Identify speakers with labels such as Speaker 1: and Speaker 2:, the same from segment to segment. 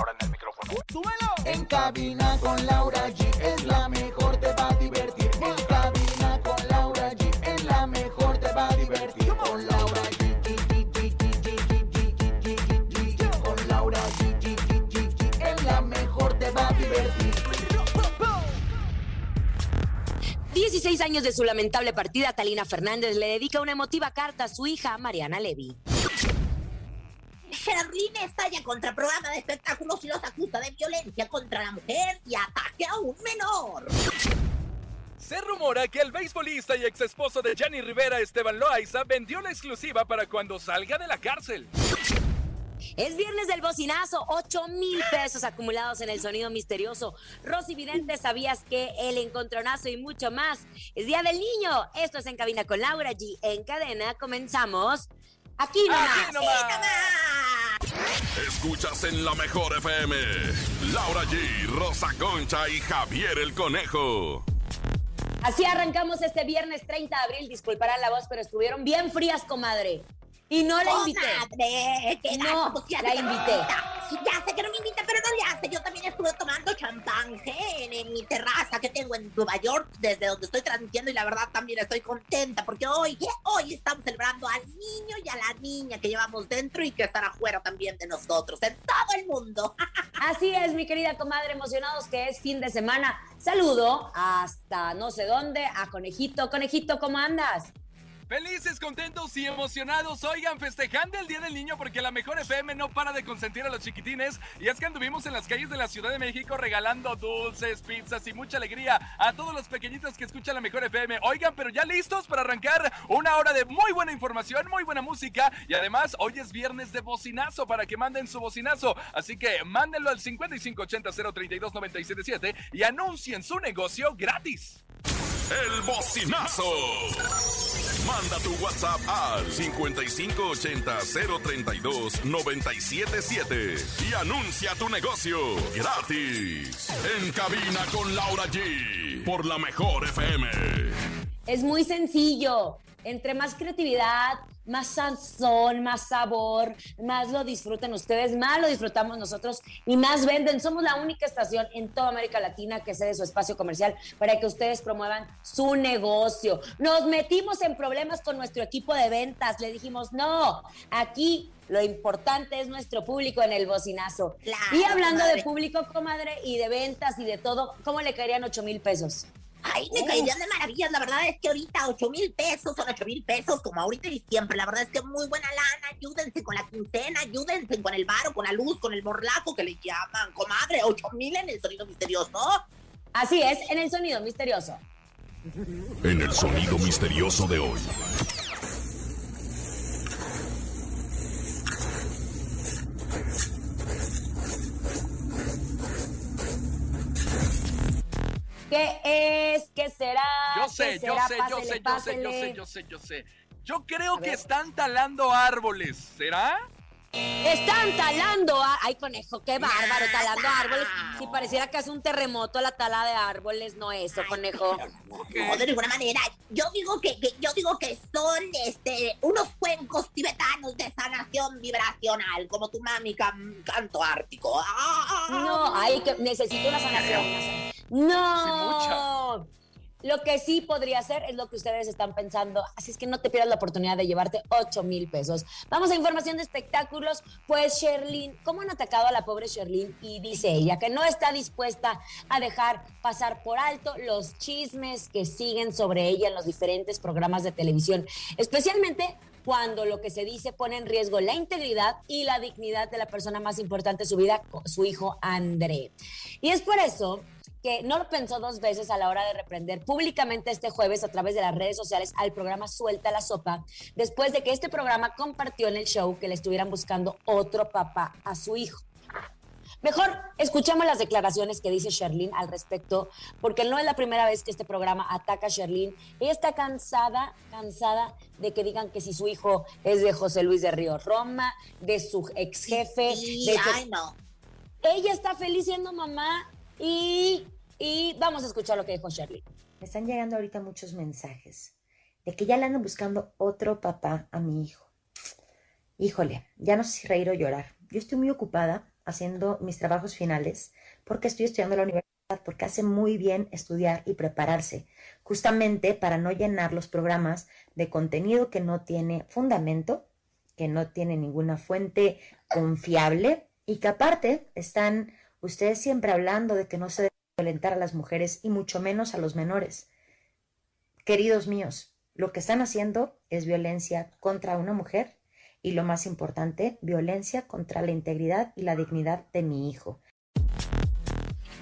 Speaker 1: Laura en el micrófono.
Speaker 2: ¡Súbelo!
Speaker 3: En cabina con Laura G es la mejor, te va a divertir. En cabina con Laura G es la mejor, te va a divertir. Con Laura G. Con Laura G. Es la mejor, te va a divertir.
Speaker 4: 16 años de su lamentable partida, Talina Fernández le dedica una emotiva carta a su hija, Mariana Levy.
Speaker 5: Sherlyn estalla contra programa de espectáculos y los acusa de violencia contra la mujer y ataque a un menor.
Speaker 6: Se rumora que el beisbolista y ex esposo de Jenny Rivera, Esteban Loaiza, vendió la exclusiva para cuando salga de la cárcel.
Speaker 4: Es viernes del bocinazo, 8 mil pesos acumulados en el sonido misterioso. Rosy Vidente, ¿sabías que el encontronazo y mucho más? Es Día del Niño. Esto es En Cabina con Laura G. En cadena, comenzamos aquí nomás.
Speaker 6: Aquí nomás.
Speaker 7: Escuchas en la mejor FM. Laura G, Rosa Concha y Javier el Conejo.
Speaker 4: Así arrancamos este viernes 30 de abril. Disculparán la voz, pero estuvieron bien frías, comadre. Y no la invité.
Speaker 5: Comadre, ¿qué
Speaker 4: No,
Speaker 5: ya
Speaker 4: la
Speaker 5: no
Speaker 4: invité.
Speaker 5: Ya sé que no me invita, pero no le hace. Yo también estuve tomando champán en, en mi terraza que tengo en Nueva York, desde donde estoy transmitiendo, y la verdad también estoy contenta porque hoy, hoy estamos celebrando al niño y a la niña que llevamos dentro y que están afuera también de nosotros, en todo el mundo.
Speaker 4: Así es, mi querida comadre, emocionados que es fin de semana. Saludo hasta no sé dónde a Conejito. Conejito, ¿cómo andas?
Speaker 6: Felices, contentos y emocionados, oigan, festejando el Día del Niño porque la mejor FM no para de consentir a los chiquitines y es que anduvimos en las calles de la Ciudad de México regalando dulces, pizzas y mucha alegría a todos los pequeñitos que escuchan la mejor FM. Oigan, pero ya listos para arrancar una hora de muy buena información, muy buena música y además hoy es viernes de bocinazo para que manden su bocinazo, así que mándenlo al 5580-032-977 y anuncien su negocio gratis.
Speaker 7: El bocinazo. Manda tu WhatsApp al 5580-032-977 y anuncia tu negocio gratis. En cabina con Laura G. Por la mejor FM.
Speaker 4: Es muy sencillo. Entre más creatividad, más sazón, más sabor, más lo disfruten ustedes, más lo disfrutamos nosotros y más venden. Somos la única estación en toda América Latina que cede su espacio comercial para que ustedes promuevan su negocio. Nos metimos en problemas con nuestro equipo de ventas. Le dijimos, no, aquí lo importante es nuestro público en el bocinazo.
Speaker 5: Claro,
Speaker 4: y hablando de público, comadre, y de ventas y de todo, ¿cómo le caerían 8 mil pesos?
Speaker 5: Ay, me caerían de maravillas. La verdad es que ahorita 8 mil pesos son 8 mil pesos, como ahorita y siempre. La verdad es que muy buena lana. Ayúdense con la quincena, ayúdense con el varo, con la luz, con el morlaco que le llaman. Comadre, 8 mil en el sonido misterioso.
Speaker 4: Así es, en el sonido misterioso.
Speaker 7: En el sonido misterioso de hoy.
Speaker 4: ¿Qué es? ¿Qué será?
Speaker 6: Yo
Speaker 4: ¿Qué
Speaker 6: sé, yo sé, yo sé, yo sé, yo sé, yo sé, yo sé. Yo creo que están talando árboles, ¿será?
Speaker 4: Están talando. a- Ay, conejo, qué bárbaro, talando árboles. Si pareciera que hace un terremoto la tala de árboles, no eso, conejo.
Speaker 5: No, de ninguna manera. Yo digo que, que- yo digo que son este unos cuencos tibetanos de sanación vibracional, como tu mami can- canto ártico. Ah,
Speaker 4: No, ay, que necesito una sanación. una sanación. No. Lo que sí podría ser es lo que ustedes están pensando. Así es que no te pierdas la oportunidad de llevarte 8 mil pesos. Vamos a información de espectáculos. Pues Sherlyn, ¿cómo han atacado a la pobre Sherlyn? Y dice ella que no está dispuesta a dejar pasar por alto los chismes que siguen sobre ella en los diferentes programas de televisión. Especialmente cuando lo que se dice pone en riesgo la integridad y la dignidad de la persona más importante de su vida, su hijo André. Y es por eso que no lo pensó dos veces a la hora de reprender públicamente este jueves a través de las redes sociales al programa Suelta la Sopa, después de que este programa compartió en el show que le estuvieran buscando otro papá a su hijo. Mejor escuchemos las declaraciones que dice Sherlyn al respecto, porque no es la primera vez que este programa ataca a Sherlyn. Ella está cansada, cansada de que digan que si su hijo es de José Luis de Río Roma, de su ex jefe.
Speaker 5: Sí,
Speaker 4: de
Speaker 5: ay, no.
Speaker 4: Ella está feliz siendo mamá y, y vamos a escuchar lo que dijo Sherlyn.
Speaker 8: Me están llegando ahorita muchos mensajes de que ya le andan buscando otro papá a mi hijo. Híjole, ya no sé si reír o llorar. Yo estoy muy ocupada haciendo mis trabajos finales porque estoy estudiando la universidad, porque hace muy bien estudiar y prepararse, justamente para no llenar los programas de contenido que no tiene fundamento, que no tiene ninguna fuente confiable y que aparte están ustedes siempre hablando de que no se debe violentar a las mujeres y mucho menos a los menores. Queridos míos, lo que están haciendo es violencia contra una mujer y lo más importante, violencia contra la integridad y la dignidad de mi hijo.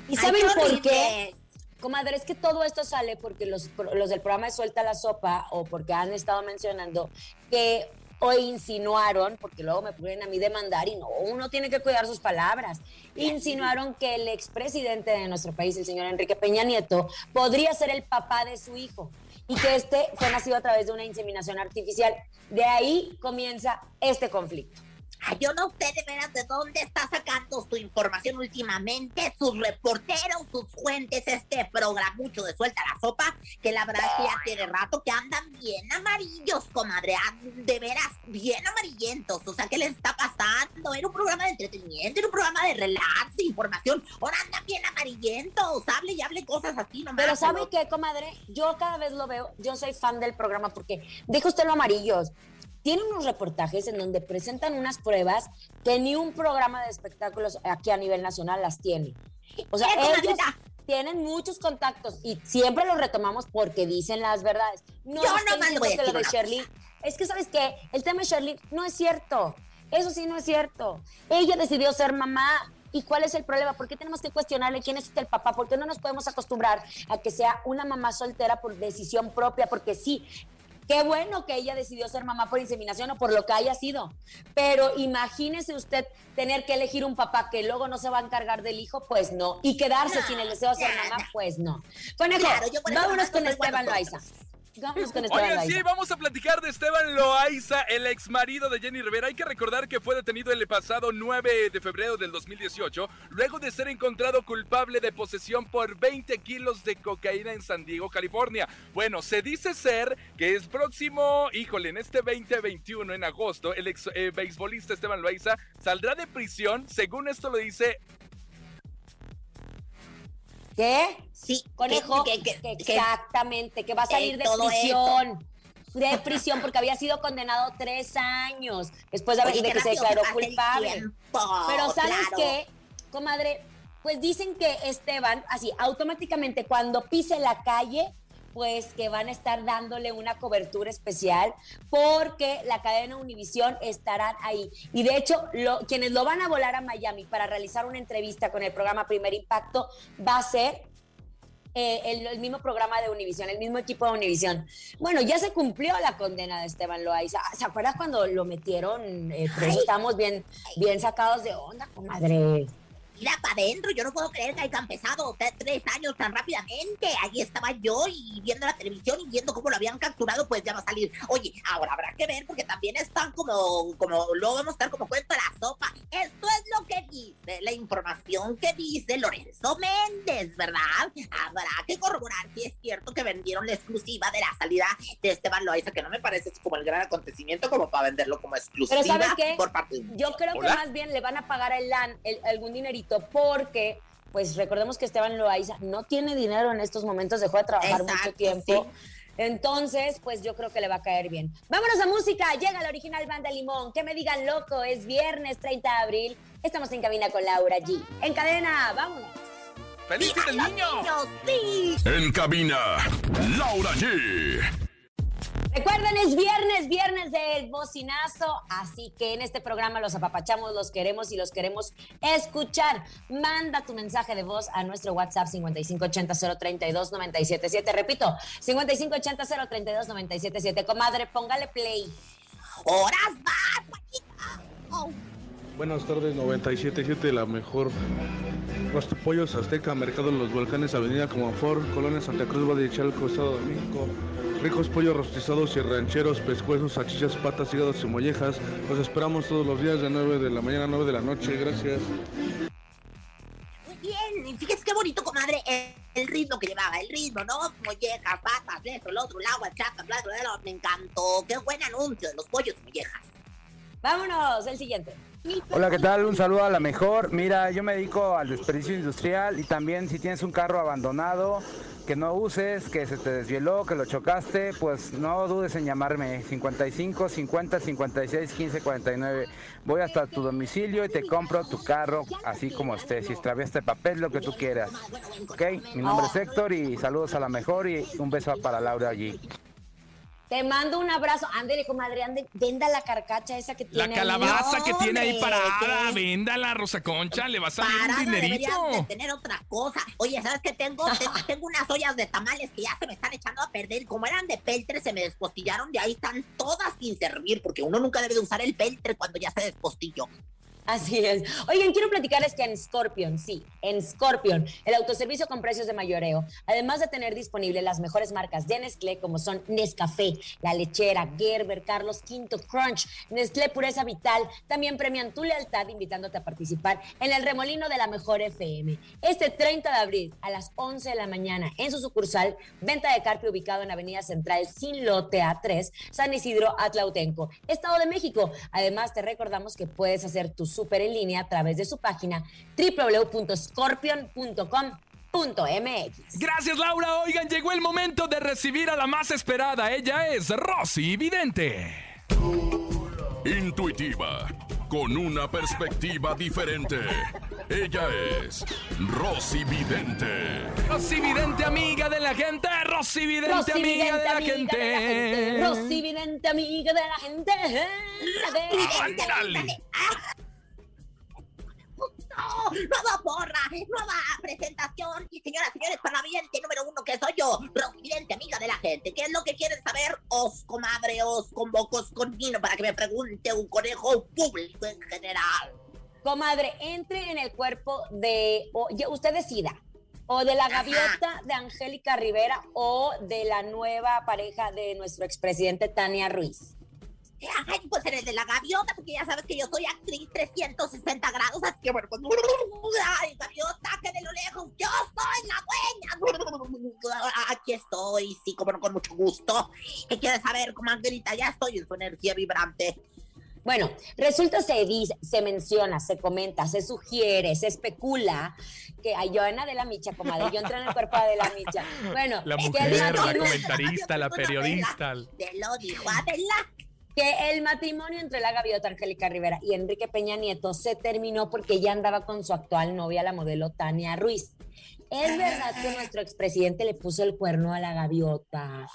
Speaker 4: ¿Y
Speaker 5: Ay,
Speaker 4: saben
Speaker 5: qué
Speaker 4: por qué? Comadre, es que todo esto sale porque los, los del programa de Suelta la Sopa o porque han estado mencionando que o insinuaron, porque luego me ponen a mí demandar y no, uno tiene que cuidar sus palabras, insinuaron que el expresidente de nuestro país, el señor Enrique Peña Nieto, podría ser el papá de su hijo y que este fue nacido a través de una inseminación artificial. De ahí comienza este conflicto.
Speaker 5: Ay, yo no sé de veras de dónde está sacando su información últimamente, sus reporteros, sus fuentes, este programucho de Suelta la Sopa, que la verdad que ya tiene rato que andan bien amarillos, comadre, de veras, bien amarillentos. O sea, ¿qué les está pasando? Era un programa de entretenimiento, era un programa de relax, de información. Ahora andan bien amarillentos, hable y hable cosas así nomás.
Speaker 4: Pero ¿sabe qué, comadre? Yo cada vez lo veo, yo soy fan del programa porque, deja usted lo amarillos, tiene unos reportajes en donde presentan unas pruebas que ni un programa de espectáculos aquí a nivel nacional las tiene. O sea,
Speaker 5: ¿Qué,
Speaker 4: ellos tienen muchos contactos y siempre los retomamos porque dicen las verdades. No
Speaker 5: Yo a
Speaker 4: diciendo que lo de Shirley. Es que, ¿sabes qué? El tema de Shirley no es cierto. Eso sí no es cierto. Ella decidió ser mamá. ¿Y cuál es el problema? ¿Por qué tenemos que cuestionarle quién es el papá? ¿Por qué no nos podemos acostumbrar a que sea una mamá soltera por decisión propia? Porque sí, Qué bueno que ella decidió ser mamá por inseminación o por lo que haya sido. Pero imagínese usted tener que elegir un papá que luego no se va a encargar del hijo, pues no. Y quedarse
Speaker 5: No,
Speaker 4: sin el deseo de ser mamá, pues no. Conejo,
Speaker 5: Claro,
Speaker 4: vámonos con Esteban Loaiza. Vámonos con Esteban
Speaker 6: Oigan, sí, vamos a platicar de Esteban Loaiza, el ex marido de Jenny Rivera. Hay que recordar que fue detenido el pasado 9 de febrero del 2018, luego de ser encontrado culpable de posesión por 20 kilos de cocaína en San Diego, California. Bueno, se dice ser que es próximo, híjole, en este 2021, en agosto, el ex eh, beisbolista Esteban Loaiza saldrá de prisión, según esto lo dice
Speaker 4: ¿Qué?
Speaker 5: Sí,
Speaker 4: Conejo,
Speaker 5: que- que-
Speaker 4: que
Speaker 5: que-
Speaker 4: exactamente, que va a salir
Speaker 5: Eh,
Speaker 4: de
Speaker 5: todo
Speaker 4: prisión. De prisión porque había sido condenado tres años después de, haber-
Speaker 5: Oye,
Speaker 4: de que se declaró culpable.
Speaker 5: tiempo,
Speaker 4: Pero ¿sabes
Speaker 5: claro.
Speaker 4: qué, comadre? Pues dicen que Esteban, así, automáticamente cuando pise la calle, pues que van a estar dándole una cobertura especial porque la cadena Univisión estarán ahí. Y de hecho, lo- quienes lo van a volar a Miami para realizar una entrevista con el programa Primer Impacto va a ser eh, el, el mismo programa de Univisión, el mismo equipo de Univisión. Bueno, ya se cumplió la condena de Esteban Loaiza. ¿Se acuerda cuando lo metieron eh, preso?
Speaker 5: Ay.
Speaker 4: Estábamos bien, bien sacados de onda, comadre.
Speaker 5: Mira para adentro, yo no puedo creer que hayan empezado tre- tres años tan rápidamente. Ahí estaba yo y viendo la televisión y viendo cómo lo habían capturado, pues ya va a salir. Oye, ahora habrá que ver porque también están como, como, luego vamos a estar como cuenta la sopa. Esto es lo que dice, la información que dice Lorenzo Méndez, ¿verdad? Habrá que corroborar si es cierto que vendieron la exclusiva de la salida de Esteban Loaiza, que no me parece como el gran acontecimiento como para venderlo como exclusiva
Speaker 4: ¿sabes qué?
Speaker 5: por parte de
Speaker 4: Yo creo que más bien le van a pagar el LAN, el- algún dinerito, porque, pues recordemos que Esteban Loaiza no tiene dinero en estos momentos, dejó de trabajar mucho tiempo.
Speaker 5: sí.
Speaker 4: Entonces, pues yo creo que le va a caer bien. Vámonos a música, llega la original banda Limón. Que me digan loco, es viernes 30 de abril. Estamos en cabina con Laura G. En cadena, vámonos.
Speaker 6: ¡Feliz Niño!
Speaker 5: Niños, sí.
Speaker 7: En cabina, Laura G.
Speaker 4: Recuerden, es viernes, viernes del bocinazo, así que en este programa los apapachamos, los queremos y los queremos escuchar. Manda tu mensaje de voz a nuestro WhatsApp 5580-032-977. Repito, 5580-032-977. Comadre, póngale play.
Speaker 5: Horas más, Juanita. Oh.
Speaker 9: Buenas tardes, 97.7, la mejor. Rostopollos Azteca, Mercado de los Volcanes, Avenida Comafor, Colonia Santa Cruz, Valle de Chalco, Estado de México. Ricos pollos rostizados y rancheros, pescuezos, salchichas, patas, hígados y mollejas. Los esperamos todos los días de 9 de la mañana a 9 de la noche. Gracias.
Speaker 5: Muy bien, y fíjese qué bonito, comadre, el, el ritmo que llevaba, el ritmo, ¿no? Mollejas, patas, esto, el otro, el agua, el chaca, bla, bla, bla, me encantó. Qué buen anuncio de los pollos y mollejas.
Speaker 4: Vámonos, el siguiente.
Speaker 10: Hola, ¿qué tal? Un saludo a la mejor. Mira, yo me dedico al desperdicio industrial y también si tienes un carro abandonado que no uses, que se te desvieló, que lo chocaste, pues no dudes en llamarme 55 50 56 15 49. Voy hasta tu domicilio y te compro tu carro así como esté. Si extraviaste papel, lo que tú quieras. Ok, mi nombre es Héctor y saludos a la mejor y un beso para Laura allí.
Speaker 4: Te mando un abrazo. Ándele, comadre, ande, venda la carcacha esa que tiene.
Speaker 6: La
Speaker 4: ahí.
Speaker 6: calabaza que tiene ahí parada,
Speaker 5: ¿qué?
Speaker 6: véndala, Rosa Concha, le va a salir un dinerito.
Speaker 5: de tener otra cosa. Oye, ¿sabes qué tengo? tengo? unas ollas de tamales que ya se me están echando a perder. Como eran de peltre, se me despostillaron y ahí están todas sin servir, porque uno nunca debe de usar el peltre cuando ya se despostilló.
Speaker 4: Así es. Oigan, quiero platicarles que en Scorpion, sí, en Scorpion, el autoservicio con precios de mayoreo, además de tener disponible las mejores marcas de Nestlé, como son Nescafé, La Lechera, Gerber, Carlos Quinto, Crunch, Nestlé Pureza Vital, también premian tu lealtad invitándote a participar en el remolino de la mejor FM. Este 30 de abril a las 11 de la mañana en su sucursal, venta de carpio ubicado en Avenida Central sin lote A3, San Isidro Atlautenco, Estado de México. Además, te recordamos que puedes hacer tu súper en línea a través de su página www.scorpion.com.mx.
Speaker 6: Gracias, Laura. Oigan, llegó el momento de recibir a la más esperada. Ella es Rosy Vidente.
Speaker 7: Intuitiva, con una perspectiva diferente. Ella es Rosy Vidente.
Speaker 6: Rosy Vidente, amiga de la gente. Rosy Vidente,
Speaker 4: Rosy
Speaker 6: amiga,
Speaker 4: Vidente,
Speaker 6: de la
Speaker 4: amiga
Speaker 6: gente.
Speaker 4: de la gente. Rosy Vidente, amiga de la gente.
Speaker 6: Ándale.
Speaker 5: Nueva porra, nueva presentación. Y señoras, señores, parlamento número uno que soy yo, Rosidente, amiga de la gente. ¿Qué es lo que quieren saber? Os, comadre, os convoco, os convino para que me pregunte un conejo público en general.
Speaker 4: Comadre, entre en el cuerpo de, o, usted decida, o de la gaviota de Angélica Rivera o de la nueva pareja de nuestro expresidente Tania Ruiz.
Speaker 5: Ay, pues eres de la gaviota, porque ya sabes que yo soy actriz 360 grados, así que bueno, pues. Ay, gaviota, que de lo lejos, yo soy la dueña. Aquí estoy, sí, como no, con mucho gusto. ¿Qué quieres saber, comadrita? Ya estoy en su energía vibrante.
Speaker 4: Bueno, resulta, se dice, se menciona, se comenta, se sugiere, se especula que ay, yo en Adela Micha, comadre, yo entré en el cuerpo de Adela Micha. Bueno,
Speaker 6: La mujer, la
Speaker 4: matrimonio-
Speaker 6: comentarista, la periodista.
Speaker 5: Te lo dijo Adela.
Speaker 4: Que el matrimonio entre la gaviota Angélica Rivera y Enrique Peña Nieto se terminó porque ella andaba con su actual novia, la modelo Tania Ruiz. ¿Es verdad que nuestro expresidente le puso el cuerno a la gaviota?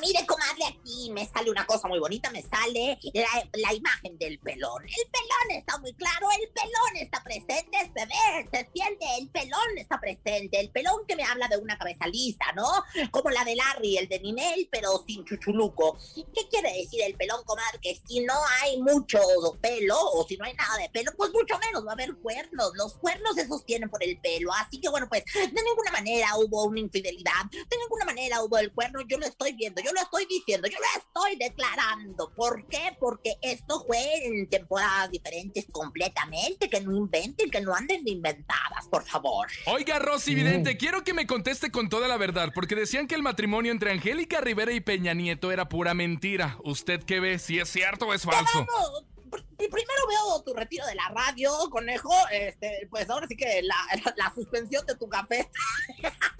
Speaker 5: Mire, comadre, aquí me sale una cosa muy bonita, me sale la, la imagen del pelón. El pelón está muy claro, el pelón está presente, se ve, se siente, el pelón está presente, el pelón que me habla de una cabeza lisa, ¿no? Como la de Larry, el de Ninel, pero sin chuchuluco. ¿Qué quiere decir el pelón, comadre? Que si no hay mucho pelo, o si no hay nada de pelo, pues mucho menos va a haber cuernos. Los cuernos se sostienen por el pelo, así que bueno, pues de ninguna manera hubo una infidelidad, de ninguna manera hubo el cuerno, yo lo estoy viendo, yo lo estoy diciendo, yo lo estoy declarando. ¿Por qué? Porque esto fue en temporadas diferentes completamente, que no inventen, que no anden de inventadas, por favor.
Speaker 6: Oiga, Rosy Vidente, quiero que me conteste con toda la verdad, porque decían que el matrimonio entre Angélica Rivera y Peña Nieto era pura mentira. ¿Usted qué ve? ¿Si es cierto o es falso?
Speaker 5: Primero veo tu retiro de la radio, conejo. Este, pues ahora sí que la, la suspensión de tu café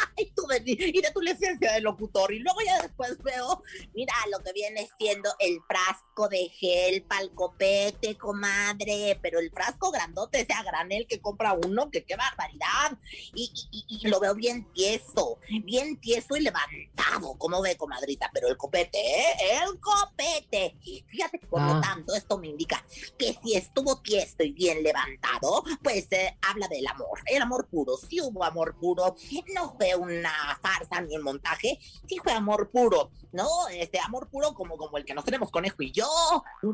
Speaker 5: de, y de tu licencia de locutor. Y luego ya después veo, mira lo que viene siendo el frasco de gel pa'l copete, comadre. Pero el frasco grandote, ese a granel que compra uno, que qué barbaridad. Y, y- lo veo bien tieso, bien tieso y levantado, como ve, comadrita. Pero el copete, ¿eh? El copete. Fíjate, por
Speaker 4: Ah.
Speaker 5: lo tanto, esto me indica que si estuvo tiesto y bien levantado, pues eh, habla del amor, el amor puro. Sí hubo amor puro, no fue una farsa ni un montaje, sí fue amor puro, ¿no? Este amor puro como, como el que nos tenemos Conejo y yo,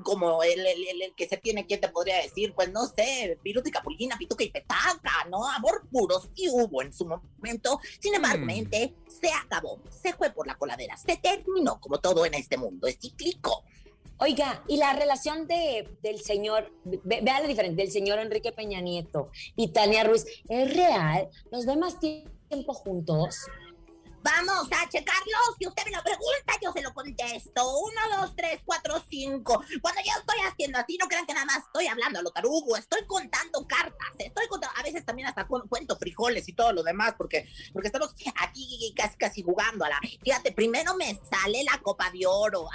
Speaker 5: como el, el, el- el que se tiene, ¿quién te podría decir? Pues no sé, Viruta y Capulina, Pituca y Petaca, ¿no? Amor puro sí hubo en su momento, sin embargo,
Speaker 6: Mm.
Speaker 5: mente, se acabó, se fue por la coladera, se terminó como todo en este mundo, es cíclico.
Speaker 4: Oiga, y la relación de, del señor, ve- vea la diferencia, del señor Enrique Peña Nieto y Tania Ruiz, ¿es real? ¿Los ve más tiempo juntos?
Speaker 5: Vamos a checarlo. Si usted me lo pregunta, yo se lo contesto. Uno, dos, tres, cuatro, cinco. Cuando yo estoy haciendo así, no crean que nada más estoy hablando a lo tarugo. Estoy contando cartas. Estoy contando, a veces también hasta frijoles y todo lo demás, porque, porque estamos aquí casi, casi jugando a la. Fíjate, primero me sale la copa de oro.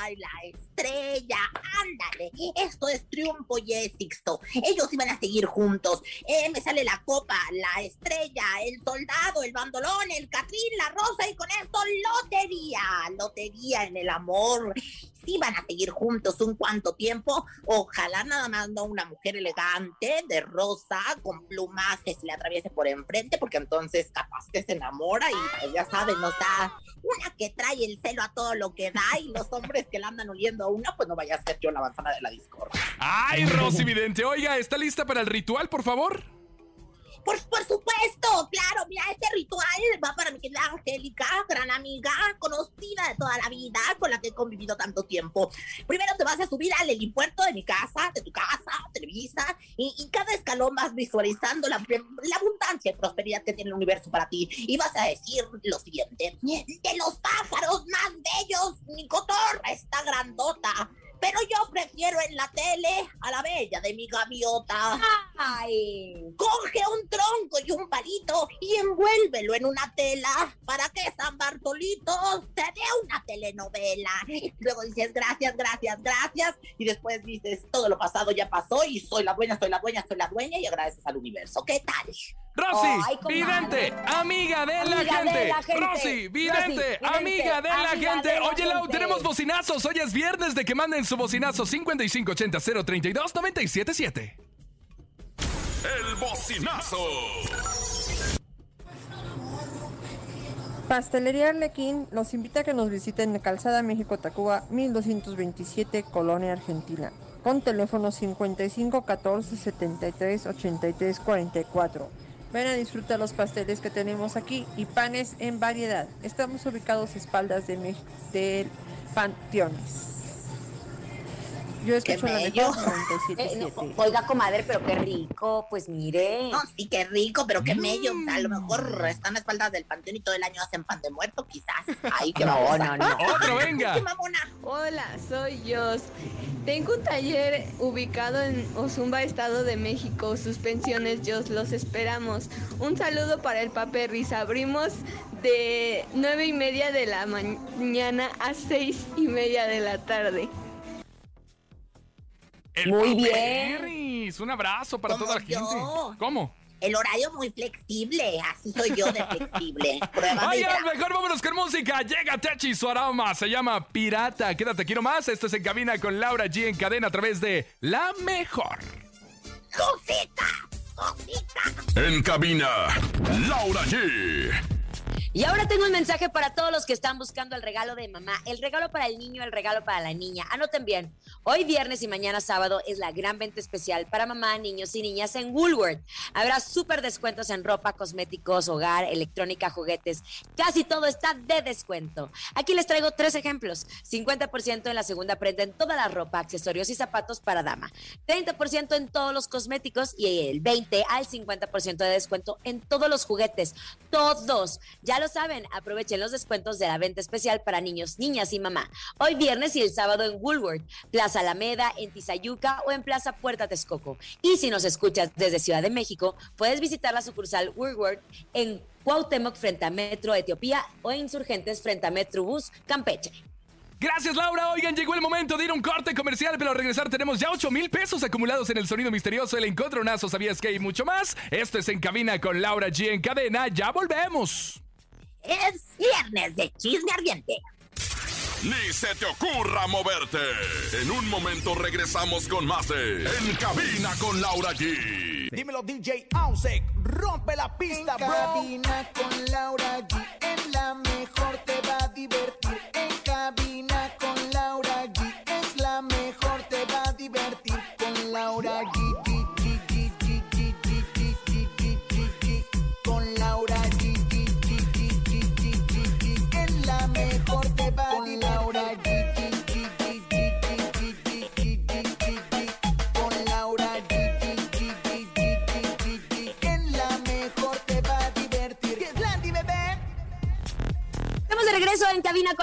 Speaker 5: Ay, la estrella. Ándale. Esto es triunfo y es Sixto. Ellos iban a seguir juntos. Eh, me sale la copa, la estrella, el soldado, el bandolón, el catrín, la rosa y con esto lotería, lotería en el amor. Sí van a seguir juntos un cuanto tiempo. Ojalá nada más no una mujer elegante, de rosa, con plumajes, le atraviese por enfrente, porque entonces capaz que se enamora y pues, ya saben, no está una que trae el celo a todo lo que da y los hombres que la andan oliendo a una, pues no vaya a ser yo la manzana de la discordia.
Speaker 6: Ay, Rosy Vidente, oiga, ¿está lista para el ritual, por favor?
Speaker 5: Por, por supuesto, claro, mira, este ritual va para mi querida Angélica, gran amiga, conocida de toda la vida, con la que he convivido tanto tiempo. Primero te vas a subir al helipuerto de mi casa, de tu casa, Televisa, y, y cada escalón vas visualizando la, la abundancia y prosperidad que tiene el universo para ti. Y vas a decir lo siguiente, de los pájaros más bellos, mi cotorra está grandota. Pero yo prefiero en la tele a la bella de mi gaviota.
Speaker 4: Ay,
Speaker 5: Coge un tronco y un palito y envuélvelo en una tela para que San Bartolito te dé una telenovela. Luego dices gracias, gracias, gracias. Y después dices todo lo pasado ya pasó y soy la dueña, soy la dueña, soy la dueña y agradeces al universo. ¿Qué tal?
Speaker 6: Rosy,
Speaker 4: Ay,
Speaker 6: vidente, amiga de la
Speaker 4: de
Speaker 6: gente.
Speaker 4: la gente.
Speaker 6: Rosy, vidente,
Speaker 4: vidente,
Speaker 6: amiga de la gente.
Speaker 4: de la
Speaker 6: Oye, Lau,
Speaker 4: gente.
Speaker 6: tenemos bocinazos. Hoy es viernes de que manden su bocinazo 5580 032 977.
Speaker 7: El bocinazo.
Speaker 11: Pastelería Arlequín los invita a que nos visiten en Calzada México Tacuba 1227 Colonia Argentina con teléfono 55 14 73 83 44. Ven a disfrutar los pasteles que tenemos aquí y panes en variedad. Estamos ubicados a espaldas de del Panteones. Yo escucho la mejor
Speaker 4: Eh, no,
Speaker 11: 97.7.
Speaker 4: oiga, comadre, pero qué rico, pues mire.
Speaker 5: No, sí, qué rico, pero qué
Speaker 6: Mm.
Speaker 5: mello. A lo mejor están a espaldas del panteón y todo el año hacen pan de muerto, quizás. Ay, qué
Speaker 4: No, no, no.
Speaker 6: Otro, venga.
Speaker 5: ¡Qué mamona!
Speaker 12: Hola, soy Jos. Tengo un taller ubicado en Ozumba, Estado de México. Suspensiones Jos, los esperamos. Un saludo para el Paperris. Abrimos de nueve y media de la mañana a seis y media de la tarde.
Speaker 6: El
Speaker 4: Muy bien.
Speaker 6: Un abrazo para toda la gente.
Speaker 5: yo.
Speaker 6: ¿Cómo?
Speaker 5: El horario muy flexible, así soy yo de flexible. Bra-
Speaker 6: mejor vámonos con música. Llega Techi su aroma. Se llama Pirata. Quédate, quiero más. Esto es En Cabina con Laura G en cadena a través de La Mejor.
Speaker 5: ¡Cosita! ¡Cosita!
Speaker 7: En cabina, Laura G.
Speaker 4: Y ahora tengo un mensaje para todos los que están buscando el regalo de mamá, el regalo para el niño, el regalo para la niña. Anoten bien, hoy viernes y mañana sábado es la gran venta especial para mamá, niños y niñas en Woolworth. Habrá súper descuentos en ropa, cosméticos, hogar, electrónica, juguetes. Casi todo está de descuento. Aquí les traigo tres ejemplos. 50% en la segunda prenda en toda la ropa, accesorios y zapatos para dama. 30% en todos los cosméticos y el 20 al 50% de descuento en todos los juguetes. Todos. Ya lo saben, aprovechen los descuentos de la venta especial para niños, niñas y mamá. Hoy viernes y el sábado en Woolworth, Plaza Alameda, en Tizayuca o en Plaza Puerta Texcoco. Y si nos escuchas desde Ciudad de México, puedes visitar la sucursal Woolworth en Cuauhtémoc frente a Metro Etiopía o en Insurgentes frente a Metrobús Campeche.
Speaker 6: Gracias, Laura. Oigan, llegó el momento de ir a un corte comercial, pero al regresar tenemos ya 8 mil pesos acumulados en el sonido misterioso, el encontronazo, sabías que hay mucho más. Esto es En Cabina con Laura G en cadena. Ya volvemos.
Speaker 5: Es viernes de chisme ardiente.
Speaker 7: ni se te ocurra moverte. En un momento regresamos con más de En Cabina con Laura G.
Speaker 2: Dímelo DJ Ausek, rompe la pista,
Speaker 3: En
Speaker 2: bro.
Speaker 3: cabina con Laura G. En la mejor te va a divertir. En cabina con Laura G. Es la mejor te va a divertir. Con Laura G. G,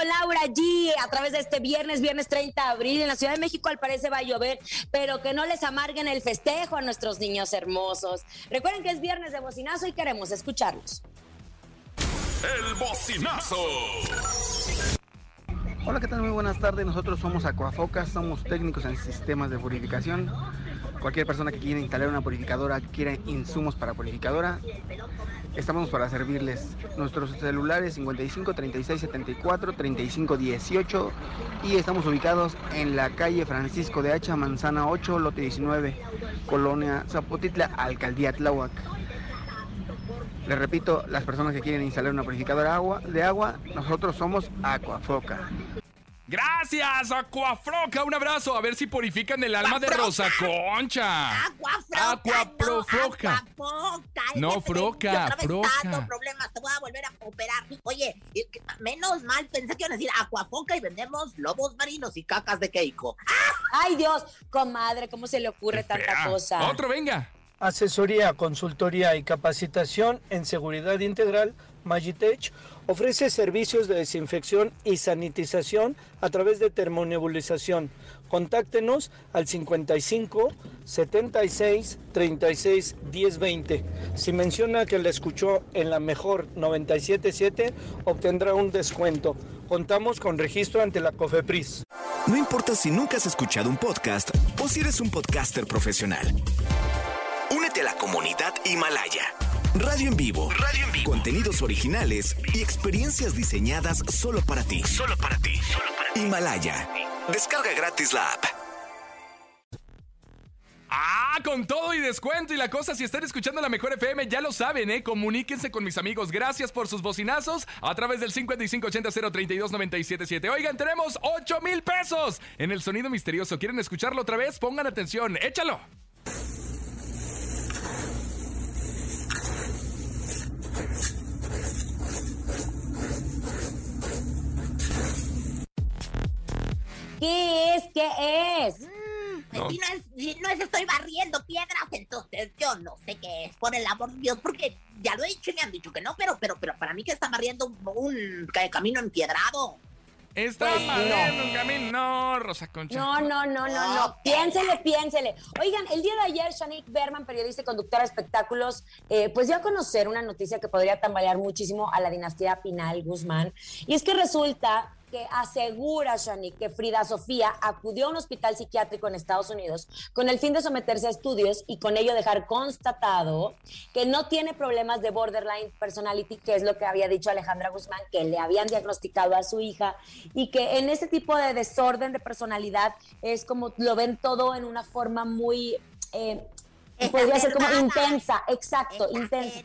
Speaker 3: Laura G a
Speaker 4: través de este viernes, viernes 30 de abril. En la Ciudad de México al parecer va a llover, pero que no les amarguen el festejo a nuestros niños hermosos. Recuerden que es viernes de bocinazo y queremos escucharlos.
Speaker 7: El bocinazo.
Speaker 13: Hola, ¿qué tal? Muy buenas tardes. Nosotros somos Aquafocas, somos técnicos en sistemas de purificación. Cualquier persona que quiera instalar una purificadora, quiera insumos para purificadora, estamos para servirles. Nuestros celulares 55 36 74 35 18 y estamos ubicados en la calle Francisco de Hacha, Manzana 8, lote 19, Colonia Zapotitla, Alcaldía Tláhuac. Les repito, las personas que quieren instalar una purificadora de agua, nosotros somos Aquafoca.
Speaker 6: Gracias, Aquafroca. Un abrazo. A ver si purifican el alma de Rosa Concha.
Speaker 5: Aguafroca.
Speaker 6: Aquaprofroca.
Speaker 5: No, aguafoca.
Speaker 6: No, froca,
Speaker 5: otra vez
Speaker 6: froca.
Speaker 5: problemas, te voy a volver a operar. Oye, menos mal, pensé que iban a decir acuafoca y vendemos lobos marinos y cacas de Keiko.
Speaker 4: Ay Dios, comadre, ¿cómo se le ocurre tanta cosa?
Speaker 6: Otro, venga.
Speaker 14: Asesoría, consultoría y capacitación en seguridad integral, Magitech ofrece servicios de desinfección y sanitización a través de termonebulización. Contáctenos al 55 76 36 10 20. Si menciona que le escuchó en la mejor 977, obtendrá un descuento. Contamos con registro ante la COFEPRIS.
Speaker 15: No importa si nunca has escuchado un podcast o si eres un podcaster profesional. Únete a la comunidad Himalaya. Radio en vivo. Radio en vivo. Contenidos originales y experiencias diseñadas solo para ti. Solo para ti. Himalaya. Descarga gratis la app.
Speaker 6: Ah, con todo y descuento y la cosa, si están escuchando la mejor FM, ya lo saben, ¿eh? Comuníquense con mis amigos. Gracias por sus bocinazos a través del 5580-032-977. Oigan, tenemos 8 mil pesos en el sonido misterioso. ¿Quieren escucharlo otra vez? Pongan atención, échalo.
Speaker 4: ¿Qué es? ¿Qué es?
Speaker 6: No.
Speaker 5: Si, no es, si no es estoy barriendo piedras, entonces yo no sé qué es, por el amor de Dios, porque ya lo he dicho y me han dicho que no, pero, pero, pero para mí que está barriendo un, un ca- camino empedrado.
Speaker 6: Está
Speaker 4: Pues
Speaker 6: barriendo un camino. No, Rosa Concha.
Speaker 4: No, no, no, no, no. Piénsele, piénsele. Oigan, el día de ayer, Shanique Berman, periodista y conductora de espectáculos, eh, pues dio a conocer una noticia que podría tambalear muchísimo a la dinastía Pinal Guzmán. Y es que resulta que asegura Shanique que Frida Sofía acudió a un hospital psiquiátrico en Estados Unidos con el fin de someterse a estudios y con ello dejar constatado que no tiene problemas de borderline personality, que es lo que había dicho Alejandra Guzmán, que le habían diagnosticado a su hija y que en ese tipo de desorden de personalidad es como lo ven todo en una forma muy... eh, podría ser como intensa, exacto, intensa.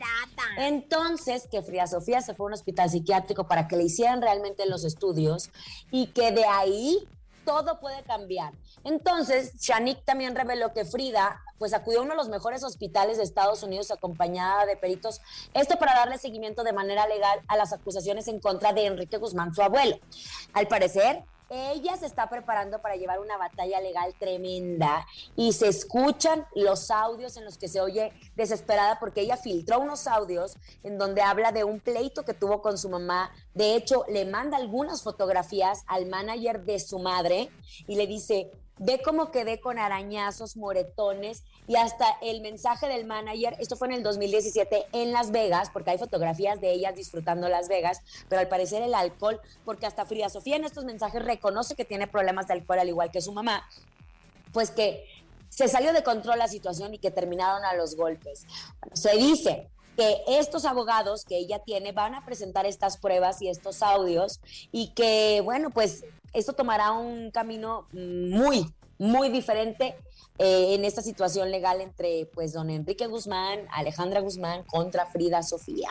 Speaker 4: Entonces, que Frida Sofía se fue a un hospital psiquiátrico para que le hicieran realmente los estudios y que de ahí todo puede cambiar. Entonces, Shanique también reveló que Frida pues acudió a uno de los mejores hospitales de Estados Unidos acompañada de peritos, esto para darle seguimiento de manera legal a las acusaciones en contra de Enrique Guzmán, su abuelo. Al parecer, ella se está preparando para llevar una batalla legal tremenda y se escuchan los audios en los que se oye desesperada porque ella filtró unos audios en donde habla de un pleito que tuvo con su mamá. De hecho, le manda algunas fotografías al manager de su madre y le dice, ve cómo quedé con arañazos, moretones y hasta el mensaje del manager, esto fue en el 2017 en Las Vegas, porque hay fotografías de ellas disfrutando Las Vegas, pero al parecer el alcohol, porque hasta Frida Sofía en estos mensajes reconoce que tiene problemas de alcohol al igual que su mamá, pues que se salió de control la situación y que terminaron a los golpes. Se dice que estos abogados que ella tiene van a presentar estas pruebas y estos audios y que, bueno, pues esto tomará un camino muy, muy diferente eh, en esta situación legal entre pues don Enrique Guzmán, Alejandra Guzmán contra Frida Sofía.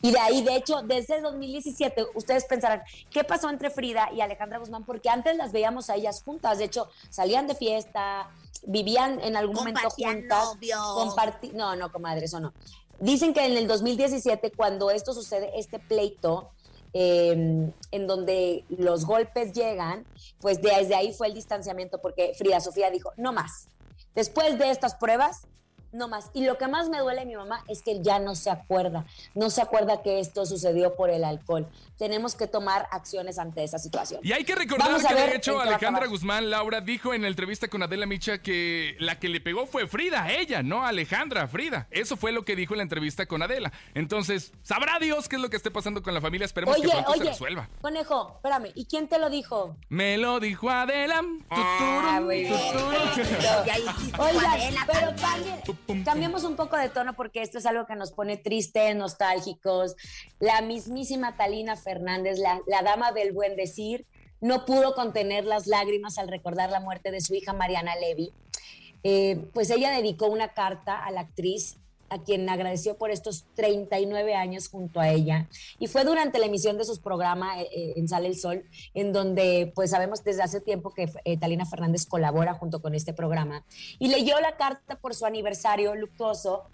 Speaker 4: Y de ahí, de hecho, desde 2017, ustedes pensarán, ¿qué pasó entre Frida y Alejandra Guzmán? Porque antes las veíamos a ellas juntas, de hecho, salían de fiesta, vivían en algún momento juntas. comparti- no, no, comadre, eso no. Dicen que en el 2017, cuando esto sucede, este pleito, eh, en donde los golpes llegan, pues desde ahí fue el distanciamiento, porque Frida Sofía dijo, no más. Después de estas pruebas, no más. Y lo que más me duele a mi mamá es que ya no se acuerda, no se acuerda que esto sucedió por el alcohol. Tenemos que tomar acciones ante esa situación.
Speaker 6: Y hay que recordar
Speaker 4: Vamos
Speaker 6: que de hecho Alejandra. Guzmán, Laura, dijo en la entrevista con Adela Micha que la que le pegó fue Frida, ella, no Alejandra, Frida. Eso fue lo que dijo en la entrevista con Adela. Entonces, sabrá Dios qué es lo que esté pasando con la familia. Esperemos que
Speaker 4: Oye,
Speaker 6: pronto se resuelva.
Speaker 4: conejo, espérame, ¿y quién te lo dijo?
Speaker 6: Me lo dijo Adela.
Speaker 4: Ah. Oigan, pero cambie- cambiemos un poco de tono porque esto es algo que nos pone tristes, nostálgicos. La mismísima Talina Fernández, la, la dama del buen decir, no pudo contener las lágrimas al recordar la muerte de su hija Mariana Levy. Eh, pues ella dedicó una carta a la actriz a quien agradeció por estos 39 años junto a ella. Y fue durante la emisión de sus programas eh, eh, en Sale el Sol, en donde pues sabemos desde hace tiempo que eh, Talina Fernández colabora junto con este programa. Y leyó la carta por su aniversario luctuoso.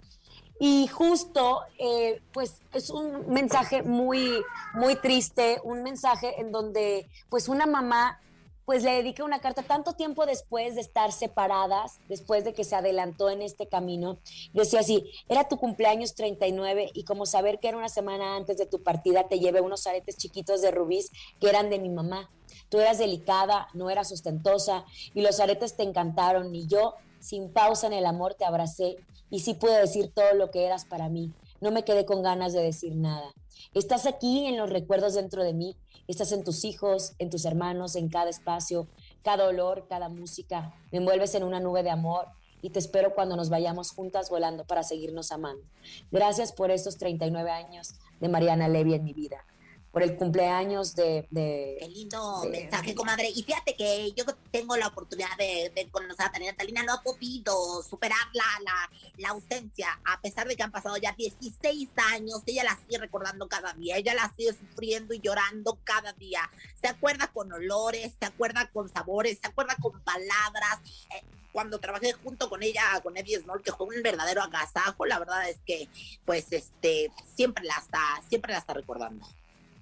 Speaker 4: Y justo, eh, pues es un mensaje muy, muy triste, un mensaje en donde pues una mamá pues le dedica una carta tanto tiempo después de estar separadas, después de que se adelantó en este camino. Decía así, era tu cumpleaños 39 y como saber que era una semana antes de tu partida te llevé unos aretes chiquitos de rubíes que eran de mi mamá. Tú eras delicada, no eras ostentosa y los aretes te encantaron y yo, sin pausa en el amor, te abracé y sí pude decir todo lo que eras para mí. No me quedé con ganas de decir nada. Estás aquí en los recuerdos dentro de mí, estás en tus hijos, en tus hermanos, en cada espacio, cada olor, cada música. Me envuelves en una nube de amor y te espero cuando nos vayamos juntas volando para seguirnos amando. Gracias por estos 39 años de Mariana Levy en mi vida, por el cumpleaños de... de
Speaker 5: Qué lindo
Speaker 4: de-
Speaker 5: mensaje, comadre. Y fíjate que yo tengo la oportunidad de, de conocer a Talina. Talina no ha podido superar la, la, la ausencia, a pesar de que han pasado ya 16 años. Ella la sigue recordando cada día, ella la sigue sufriendo y llorando cada día. Se acuerda con olores, se acuerda con sabores, se acuerda con palabras. Eh, cuando trabajé junto con ella, con Eddie Small, que fue un verdadero agasajo, la verdad es que, pues, este, siempre la está, siempre la está recordando.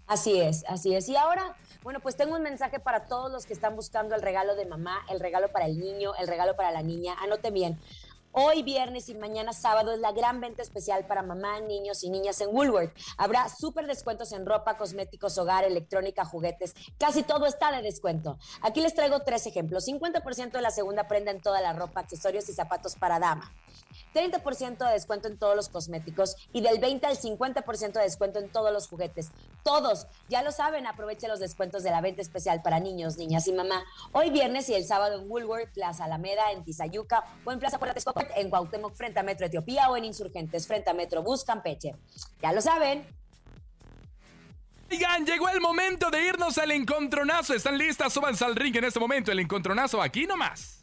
Speaker 4: Así es, así es. Y ahora, bueno, pues tengo un mensaje para todos los que están buscando el regalo de mamá, el regalo para el niño, el regalo para la niña. Anoten bien. Hoy viernes y mañana sábado es la gran venta especial para mamá, niños y niñas en Woolworth. Habrá súper descuentos en ropa, cosméticos, hogar, electrónica, juguetes. Casi todo está de descuento. Aquí les traigo tres ejemplos. 50% de la segunda prenda en toda la ropa, accesorios y zapatos para dama. 30% de descuento en todos los cosméticos y del 20 al 50% de descuento en todos los juguetes. Todos, ya lo saben, aproveche los descuentos de la venta especial para niños, niñas y mamá. Hoy viernes y el sábado en Woolworth, Plaza Alameda, en Tizayuca o en Plaza Texcoco, en Cuauhtémoc frente a Metro Etiopía o en Insurgentes frente a Metro Bus Campeche. Ya lo saben.
Speaker 6: Oigan, llegó el momento de irnos al encontronazo. ¿Están listas? Súbanse al ring en este momento. El encontronazo aquí nomás.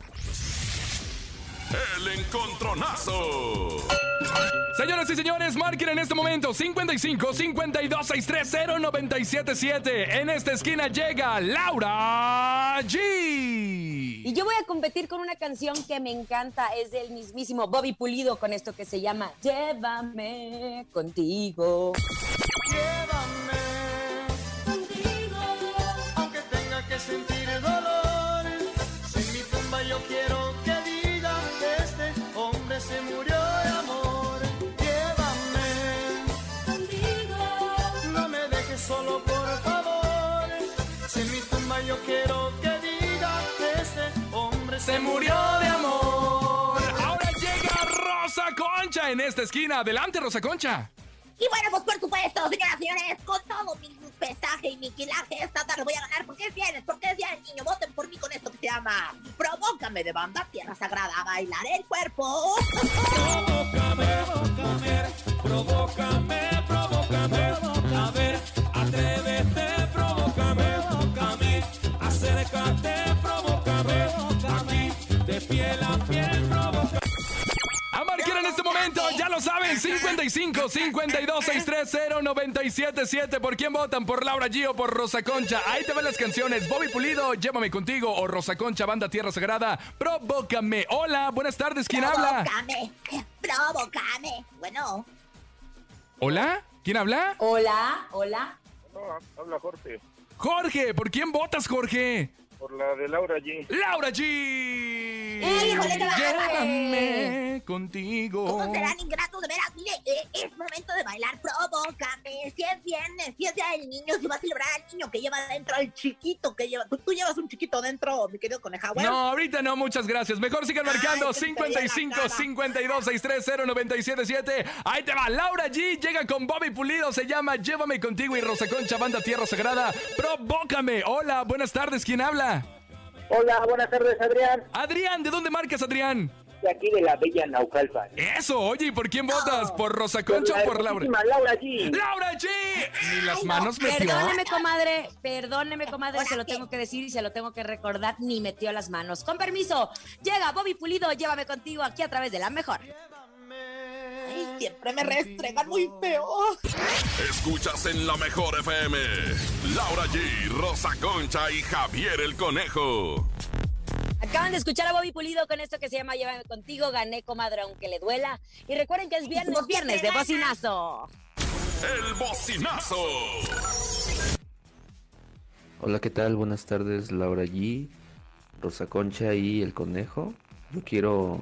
Speaker 7: El encontronazo.
Speaker 6: Señoras y señores, marquen en este momento 55 52 630 977. En esta esquina llega Laura G.
Speaker 4: Y yo voy a competir con una canción que me encanta, es del mismísimo Bobby Pulido con esto que se llama Llévame contigo.
Speaker 3: contigo, Se murió de amor.
Speaker 6: Ahora llega Rosa Concha en esta esquina. Adelante, Rosa Concha.
Speaker 5: Y bueno, pues por supuesto, señoras y señores, con todo mi pesaje y mi quilaje, esta tarde voy a ganar porque es viernes, porque es del niño. Voten por mí con esto que se llama Provócame de banda Tierra Sagrada, bailar el cuerpo.
Speaker 3: Provócame, provócame, a ver, provócame, provócame, hacer
Speaker 6: 55 52 630 977. ¿Por quién votan? ¿Por Laura G o por Rosa Concha? Ahí te van las canciones. Bobby Pulido, Llévame contigo. O Rosa Concha, Banda Tierra Sagrada. Provócame. Hola, buenas tardes. ¿Quién habla?
Speaker 5: Provócame, provócame. Bueno,
Speaker 6: ¿Hola? ¿Quién habla?
Speaker 4: Hola, hola.
Speaker 16: No, habla Jorge,
Speaker 6: Jorge, ¿por quién votas, Jorge?
Speaker 16: Por la de Laura G.
Speaker 6: ¡Laura G!
Speaker 5: ¡Híjole, qué
Speaker 6: Llévame contigo.
Speaker 5: ¿Cómo serán ingratos? De veras, mire, eh, es momento de bailar. Provócame. Si es viernes, si es día del niño, si va a celebrar al niño que lleva dentro, al chiquito que lleva. ¿Tú, tú llevas un chiquito dentro, mi querido coneja? Bueno,
Speaker 6: No, ahorita no, muchas gracias. Mejor sigan marcando 55 52 630 977. Ahí te va, Laura G. Llega con Bobby Pulido, se llama Llévame contigo y Rosa Concha, Banda Tierra Sagrada. Provócame. Hola, buenas tardes. ¿Quién habla?
Speaker 17: Hola, buenas tardes, Adrián.
Speaker 6: Adrián, ¿de dónde marcas, Adrián?
Speaker 17: De aquí de la bella Naucalpan.
Speaker 6: Eso, oye, ¿y por quién votas? ¿Por Rosa Concha
Speaker 17: Por la
Speaker 6: o por Laura?
Speaker 17: Laura G.
Speaker 6: ¡Laura G! Ni las manos metió.
Speaker 4: Perdóneme, comadre, perdóneme, comadre, se lo tengo que decir y se lo tengo que recordar, ni metió las manos. Con permiso, llega Bobby Pulido, llévame contigo aquí a través de la mejor.
Speaker 5: Ay, siempre me restregan muy feo.
Speaker 7: Escuchas en la mejor FM. Laura G, Rosa Concha y Javier el Conejo.
Speaker 4: Acaban de escuchar a Bobby Pulido con esto que se llama Llévame contigo, gané comadre aunque le duela. Y recuerden que es viernes, viernes de bocinazo.
Speaker 7: El bocinazo.
Speaker 18: Hola, ¿qué tal? Buenas tardes, Laura G, Rosa Concha y El Conejo. Yo quiero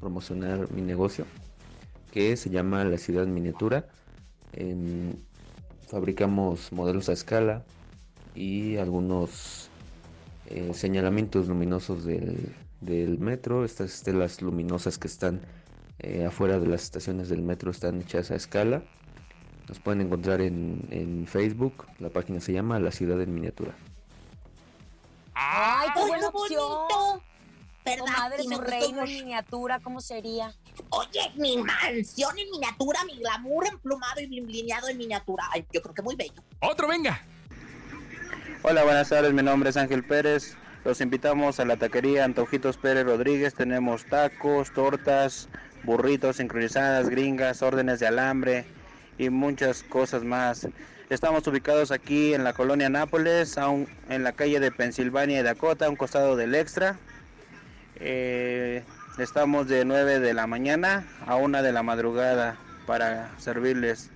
Speaker 18: promocionar mi negocio que se llama La Ciudad Miniatura. Fabricamos modelos a escala y algunos eh, señalamientos luminosos del, del metro. Estas estelas luminosas que están eh, afuera de las estaciones del metro están hechas a escala. Nos pueden encontrar en, en Facebook. La página se llama La Ciudad en Miniatura.
Speaker 4: Ay, qué
Speaker 5: Ay,
Speaker 4: buena
Speaker 5: qué
Speaker 4: opción.
Speaker 5: me
Speaker 4: su reino en miniatura, ¿cómo sería?
Speaker 5: Oye, mi mansión en miniatura, mi glamour emplumado y blineado en miniatura. Ay, yo creo que muy bello.
Speaker 6: Otro, venga.
Speaker 19: Hola, buenas tardes. Mi nombre es Ángel Pérez. Los invitamos a la taquería Antojitos Pérez Rodríguez. Tenemos tacos, tortas, burritos, sincronizadas, gringas, órdenes de alambre y muchas cosas más. Estamos ubicados aquí en la colonia Nápoles, a un- en la calle de Pensilvania y Dakota, a un costado del Extra. Eh, estamos de 9 de la mañana a 1 de la madrugada para servirles.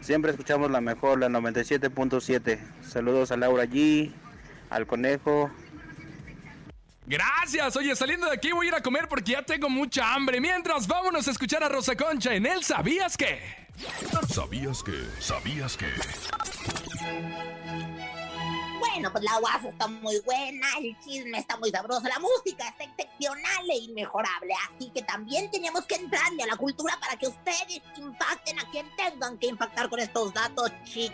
Speaker 19: Siempre escuchamos la mejor, la 97.7. Saludos a Laura G, al conejo.
Speaker 6: Gracias. Oye, saliendo de aquí voy a ir a comer porque ya tengo mucha hambre. Mientras, vámonos a escuchar a Rosa Concha en él. ¿Sabías qué?
Speaker 7: ¿Sabías que? ¿Sabías que?
Speaker 5: Bueno, pues la guasa está muy buena, el chisme está muy sabroso, la música está excepcional e inmejorable. Así que también tenemos que entrarle a la cultura para que ustedes impacten a quien tengan que impactar con estos datos chi-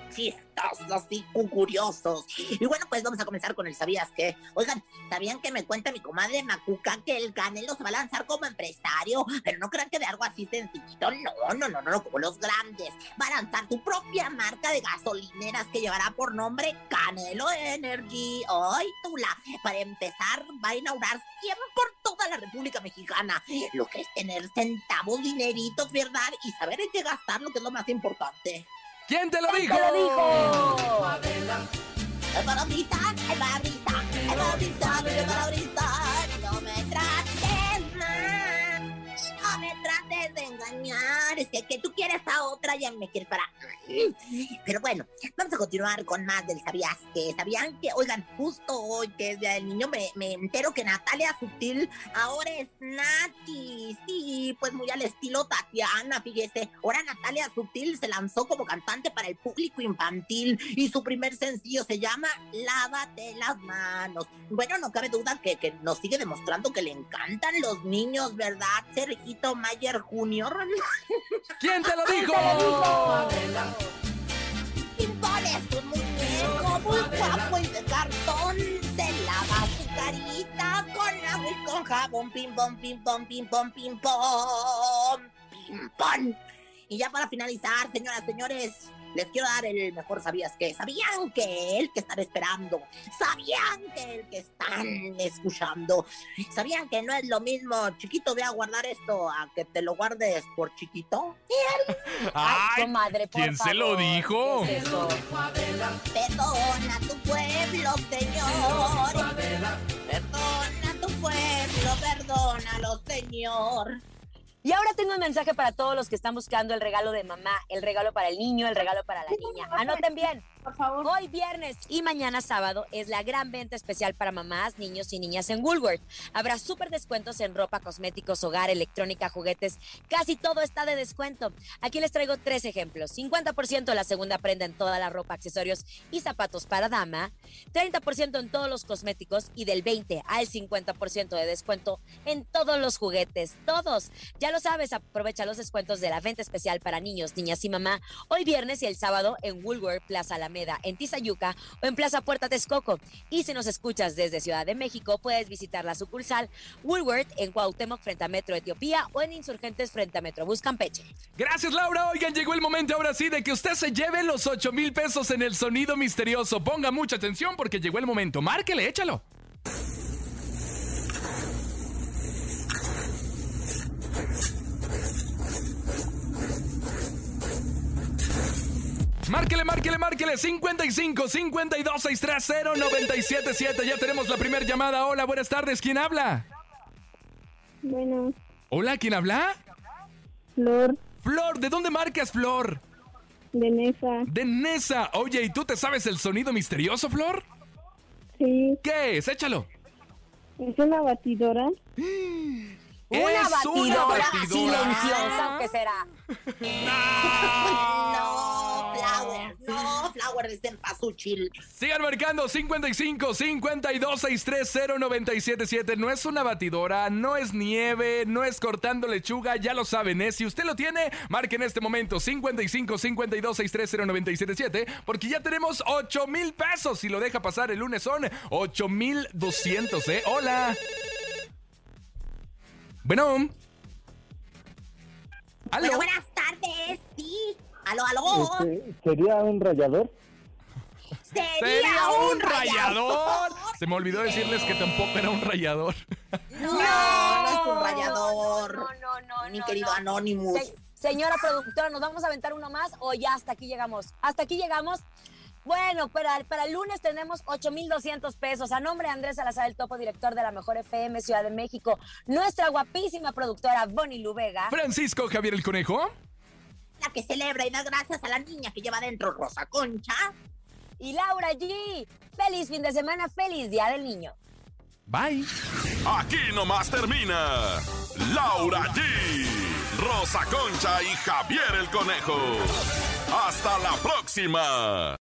Speaker 5: chistosos y curiosos. Y bueno, pues vamos a comenzar con el ¿Sabías qué? Oigan, ¿sabían que me cuenta mi comadre Macuca que el Canelo se va a lanzar como empresario? Pero no crean que de algo así sencillito, no, no, no, no, como los grandes. Va a lanzar su propia marca de gasolineras que llevará por nombre Canelo Energy. ¡Ay, tula! Para empezar, va a inaugurar 100 por toda la República Mexicana. Lo que es tener centavos, dineritos, ¿verdad? Y saber en qué gastarlo, que es lo más importante.
Speaker 6: ¿Quién te lo
Speaker 5: ¿Quién
Speaker 6: dijo?
Speaker 5: te lo dijo? El el el el. De engañar. Es que, que tú quieres a otra y me quieres para... Pero bueno, vamos a continuar con más del ¿Sabías que? ¿Sabían que? Oigan, justo hoy que es Día del Niño me, me entero que Natalia Sutil ahora es Nati. Sí, pues muy al estilo Tatiana, fíjese. Ahora Natalia Sutil se lanzó como cantante para el público infantil y su primer sencillo se llama Lávate las manos. Bueno, no cabe duda que, que nos sigue demostrando que le encantan los niños, ¿verdad? Sergito Mayer Jr.
Speaker 6: ¿Quién te lo dijo?
Speaker 5: Impones un muñeco muy guapo y de cartón. Se lava su carita con agua y con jabón. Pim pom, pim pom, pim pom, pim pom. Pim pom. Y ya para finalizar, señoras, señores, les quiero dar el mejor sabías que. ¿Sabían que el que están esperando? ¿Sabían que el que están escuchando? ¿Sabían que no es lo mismo, chiquito, ve a guardar esto a que te lo guardes por chiquito?
Speaker 6: Ay,
Speaker 4: comadre, por
Speaker 6: ¿quién se lo dijo?
Speaker 4: ¿qué es eso?
Speaker 5: Perdona tu pueblo, Señor. Perdona tu pueblo, perdónalo, Señor.
Speaker 4: Y ahora tengo un mensaje para todos los que están buscando el regalo de mamá, el regalo para el niño, el regalo para la niña. Anoten bien.
Speaker 5: Por favor.
Speaker 4: Hoy viernes y mañana sábado es la gran venta especial para mamás, niños y niñas en Woolworth. Habrá súper descuentos en ropa, cosméticos, hogar, electrónica, juguetes. Casi todo está de descuento. Aquí les traigo tres ejemplos. 50% la segunda prenda en toda la ropa, accesorios y zapatos para dama. 30% en todos los cosméticos y del 20 al 50% de descuento en todos los juguetes. Todos. Ya lo sabes, aprovecha los descuentos de la venta especial para niños, niñas y mamá. Hoy viernes y el sábado en Woolworth Plaza Alameda, en Tizayuca o en Plaza Puerta Texcoco. Y si nos escuchas desde Ciudad de México, puedes visitar la sucursal Woolworth en Cuauhtémoc frente a Metro Etiopía o en Insurgentes frente a Metrobús Campeche.
Speaker 6: Gracias, Laura. Oigan, llegó el momento ahora sí de que usted se lleve los 8 mil pesos en el sonido misterioso. Ponga mucha atención porque llegó el momento. Márquele, échalo. Márquele, márquele, márquele. 55 52 630 977. Ya tenemos la primera llamada. Hola, buenas tardes. ¿Quién habla?
Speaker 20: Bueno,
Speaker 6: Hola, ¿quién habla?
Speaker 20: Flor
Speaker 6: Flor, ¿de dónde marcas, Flor?
Speaker 20: de Nesa.
Speaker 6: De Nesa. Oye, ¿y tú te sabes el sonido misterioso, Flor?
Speaker 20: Sí,
Speaker 6: ¿Qué es? Échalo.
Speaker 20: es una batidora.
Speaker 4: Una
Speaker 6: Es una
Speaker 4: batidora,
Speaker 6: batidora.
Speaker 4: silenciosa, ¿qué será?
Speaker 5: No, Flower, no, Flower es en Pasuchil.
Speaker 6: Sigan marcando 55 52 630 977. No es una batidora, no es nieve, no es cortando lechuga, ya lo saben, ¿eh? Si usted lo tiene, marque en este momento 55 52 630 977 porque ya tenemos 8 mil pesos. Si lo deja pasar el lunes son 8 mil 200, ¿eh? Hola. Bueno. ¿Aló?
Speaker 5: Bueno, buenas tardes, sí. Aló, aló.
Speaker 21: Este, ¿Sería un rayador?
Speaker 5: Sería,
Speaker 6: Sería
Speaker 5: un
Speaker 6: un rayador. Se me olvidó decirles que tampoco era un rayador.
Speaker 5: No, no, es un rayador.
Speaker 4: No, no, no.
Speaker 5: Mi
Speaker 4: no,
Speaker 5: querido
Speaker 4: no.
Speaker 5: Anonymous.
Speaker 4: Se- señora productora, ¿nos vamos a aventar uno más o ya hasta aquí llegamos? Hasta aquí llegamos. Bueno, para, para el lunes tenemos 8,200 pesos. A nombre de Andrés Salazar, el topo director de la Mejor FM Ciudad de México, nuestra guapísima productora Bonnie Lubega.
Speaker 6: Francisco Javier el Conejo.
Speaker 5: La que celebra y da gracias a la niña que lleva dentro Rosa Concha.
Speaker 4: Y Laura G. Feliz fin de semana, feliz Día del Niño.
Speaker 6: Bye.
Speaker 7: Aquí nomás termina Laura G, Rosa Concha y Javier el Conejo. Hasta la próxima.